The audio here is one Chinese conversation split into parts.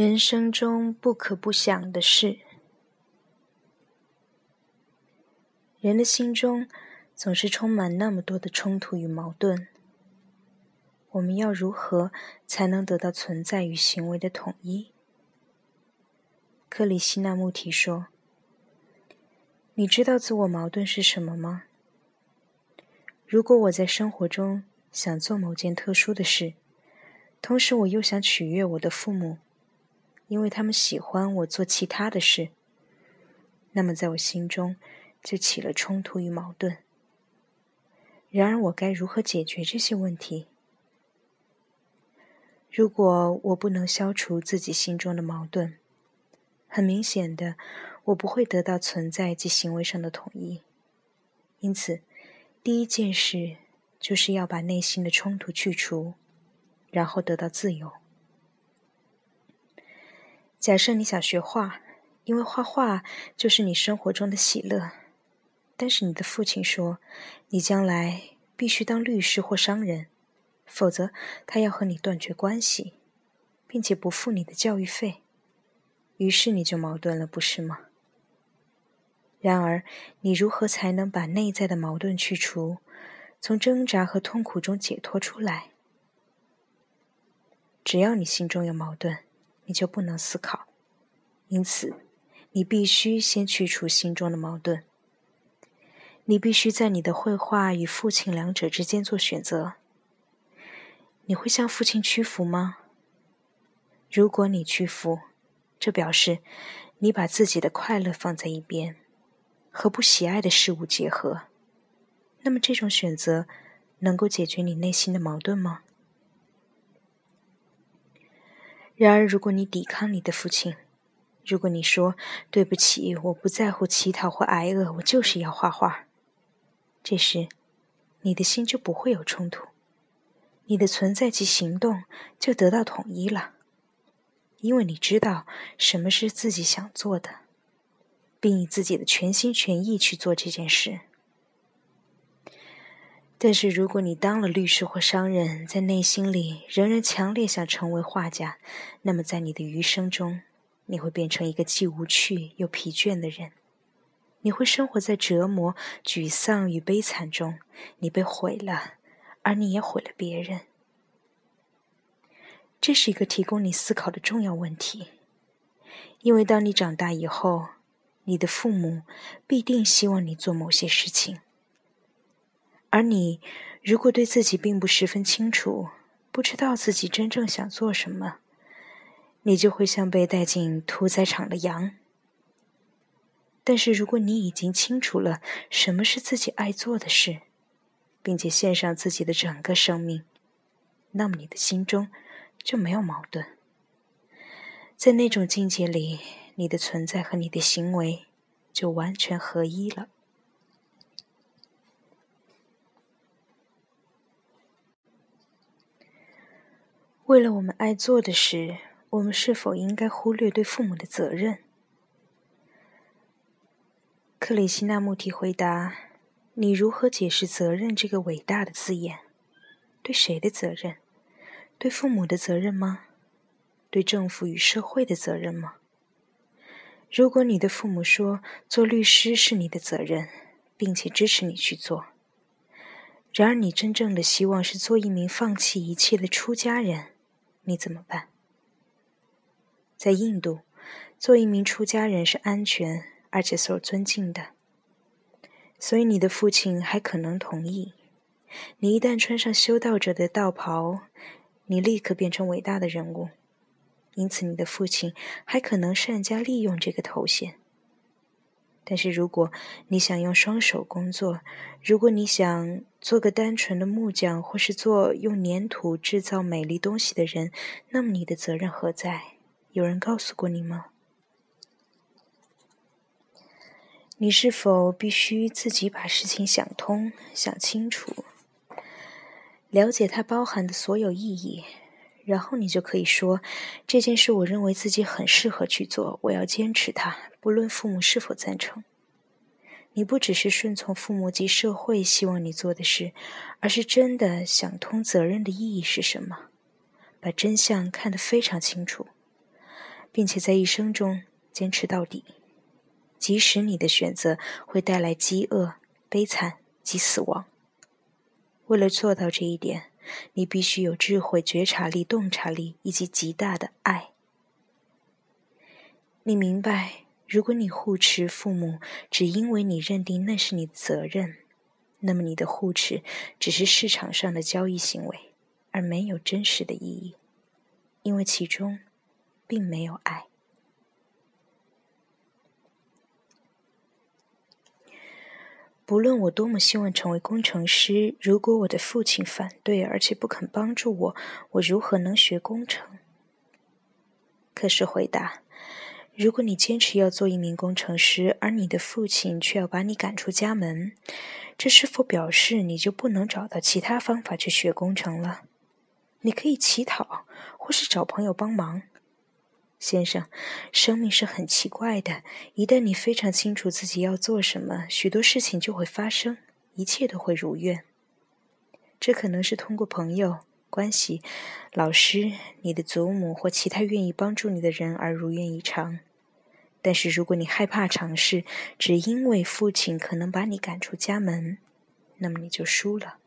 人生中不可不想的事。人的心中总是充满那么多的冲突与矛盾。我们要如何才能得到存在与行为的统一？克里希那穆提说：“你知道自我矛盾是什么吗？如果我在生活中想做某件特殊的事，同时我又想取悦我的父母。”因为他们喜欢我做其他的事，那么在我心中就起了冲突与矛盾。然而，我该如何解决这些问题？如果我不能消除自己心中的矛盾，很明显的，我不会得到存在及行为上的统一。因此，第一件事就是要把内心的冲突去除，然后得到自由。假设你想学画，因为画画就是你生活中的喜乐。但是你的父亲说，你将来必须当律师或商人，否则他要和你断绝关系，并且不付你的教育费。于是你就矛盾了，不是吗？然而，你如何才能把内在的矛盾去除，从挣扎和痛苦中解脱出来？只要你心中有矛盾。你就不能思考，因此，你必须先去除心中的矛盾。你必须在你的绘画与父亲两者之间做选择。你会向父亲屈服吗？如果你屈服，这表示你把自己的快乐放在一边，和不喜爱的事物结合。那么，这种选择能够解决你内心的矛盾吗？然而，如果你抵抗你的父亲，如果你说“对不起，我不在乎乞讨或挨饿，我就是要画画”，这时，你的心就不会有冲突，你的存在及行动就得到统一了，因为你知道什么是自己想做的，并以自己的全心全意去做这件事。但是，如果你当了律师或商人，在内心里仍然强烈想成为画家，那么在你的余生中，你会变成一个既无趣又疲倦的人。你会生活在折磨、沮丧与悲惨中。你被毁了，而你也毁了别人。这是一个提供你思考的重要问题，因为当你长大以后，你的父母必定希望你做某些事情。而你，如果对自己并不十分清楚，不知道自己真正想做什么，你就会像被带进屠宰场的羊。但是，如果你已经清楚了什么是自己爱做的事，并且献上自己的整个生命，那么你的心中就没有矛盾。在那种境界里，你的存在和你的行为就完全合一了。为了我们爱做的事，我们是否应该忽略对父母的责任？克里希那穆提回答：“你如何解释‘责任’这个伟大的字眼？对谁的责任？对父母的责任吗？对政府与社会的责任吗？如果你的父母说做律师是你的责任，并且支持你去做，然而你真正的希望是做一名放弃一切的出家人。”你怎么办？在印度，做一名出家人是安全而且受尊敬的，所以你的父亲还可能同意。你一旦穿上修道者的道袍，你立刻变成伟大的人物，因此你的父亲还可能善加利用这个头衔。但是如果你想用双手工作，如果你想做个单纯的木匠，或是做用粘土制造美丽东西的人，那么你的责任何在？有人告诉过你吗？你是否必须自己把事情想通、想清楚，了解它包含的所有意义，然后你就可以说这件事，我认为自己很适合去做，我要坚持它。不论父母是否赞成，你不只是顺从父母及社会希望你做的事，而是真的想通责任的意义是什么，把真相看得非常清楚。并且在一生中坚持到底，即使你的选择会带来饥饿、悲惨及死亡。为了做到这一点，你必须有智慧、觉察力、洞察力以及极大的爱。你明白，如果你护持父母，只因为你认定那是你的责任，那么你的护持只是市场上的交易行为，而没有真实的意义，因为其中并没有爱。不论我多么希望成为工程师，如果我的父亲反对而且不肯帮助我，我如何能学工程？可是回答：如果你坚持要做一名工程师，而你的父亲却要把你赶出家门，这是否表示你就不能找到其他方法去学工程了？你可以乞讨，或是找朋友帮忙。先生，生命是很奇怪的。一旦你非常清楚自己要做什么，许多事情就会发生，一切都会如愿。这可能是通过朋友关系、老师、你的祖母或其他愿意帮助你的人而如愿以偿。但是，如果你害怕尝试，只因为父亲可能把你赶出家门，那么你就输了。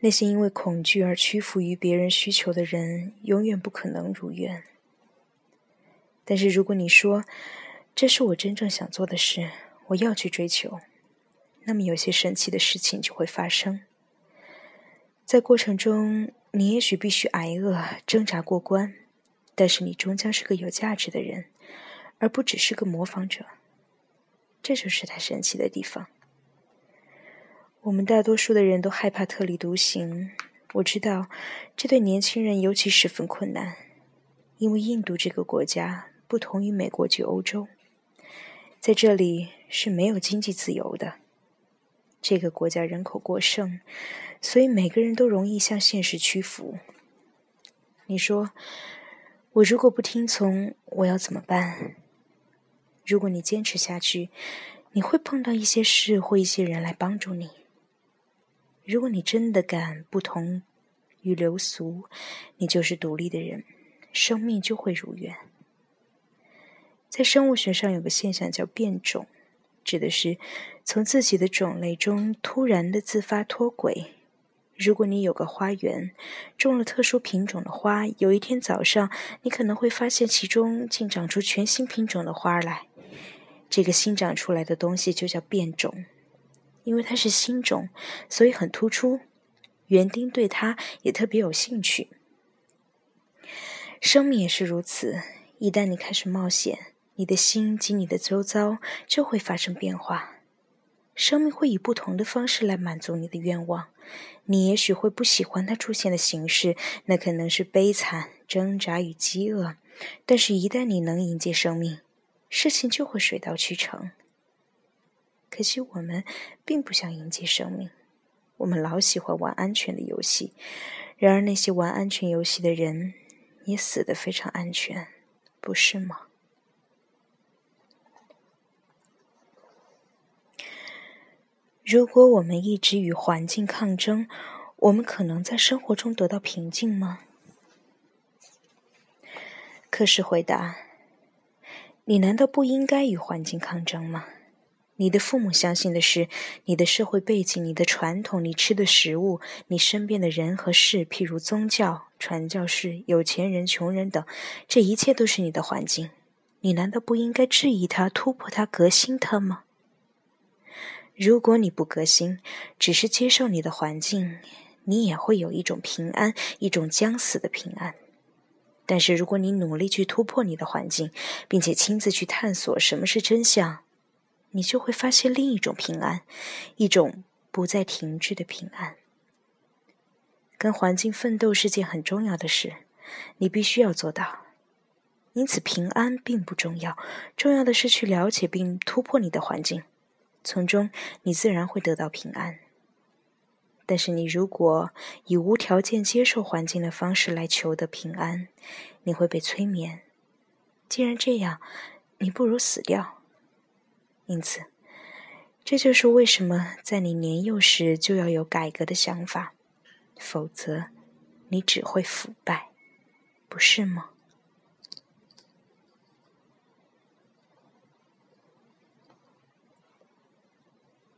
那些因为恐惧而屈服于别人需求的人，永远不可能如愿。但是如果你说这是我真正想做的事，我要去追求，那么有些神奇的事情就会发生。在过程中，你也许必须挨饿、挣扎过关，但是你终将是个有价值的人，而不只是个模仿者。这就是它神奇的地方。我们大多数的人都害怕特立独行。我知道，这对年轻人尤其十分困难，因为印度这个国家不同于美国及欧洲，在这里是没有经济自由的。这个国家人口过剩，所以每个人都容易向现实屈服。你说，我如果不听从，我要怎么办？如果你坚持下去，你会碰到一些事或一些人来帮助你。如果你真的敢不同于流俗，你就是独立的人，生命就会如愿。在生物学上有个现象叫变种，指的是从自己的种类中突然的自发脱轨。如果你有个花园，种了特殊品种的花，有一天早上，你可能会发现其中竟长出全新品种的花来。这个新长出来的东西就叫变种。因为它是新种，所以很突出，园丁对它也特别有兴趣。生命也是如此，一旦你开始冒险，你的心及你的周遭就会发生变化。生命会以不同的方式来满足你的愿望。你也许会不喜欢它出现的形式，那可能是悲惨、挣扎与饥饿。但是，一旦你能迎接生命，事情就会水到渠成。可惜我们并不想迎接生命，我们老喜欢玩安全的游戏。然而那些玩安全游戏的人也死得非常安全，不是吗？如果我们一直与环境抗争，我们可能在生活中得到平静吗？可是回答：你难道不应该与环境抗争吗？你的父母相信的是你的社会背景、你的传统、你吃的食物、你身边的人和事，譬如宗教、传教士、有钱人、穷人等，这一切都是你的环境。你难道不应该质疑它、突破它、革新它吗？如果你不革新，只是接受你的环境，你也会有一种平安，一种将死的平安。但是如果你努力去突破你的环境，并且亲自去探索什么是真相，你就会发现另一种平安，一种不再停滞的平安。跟环境奋斗是件很重要的事，你必须要做到。因此，平安并不重要，重要的是去了解并突破你的环境，从中你自然会得到平安。但是，你如果以无条件接受环境的方式来求得平安，你会被催眠。既然这样，你不如死掉。因此，这就是为什么在你年幼时就要有改革的想法，否则你只会腐败，不是吗？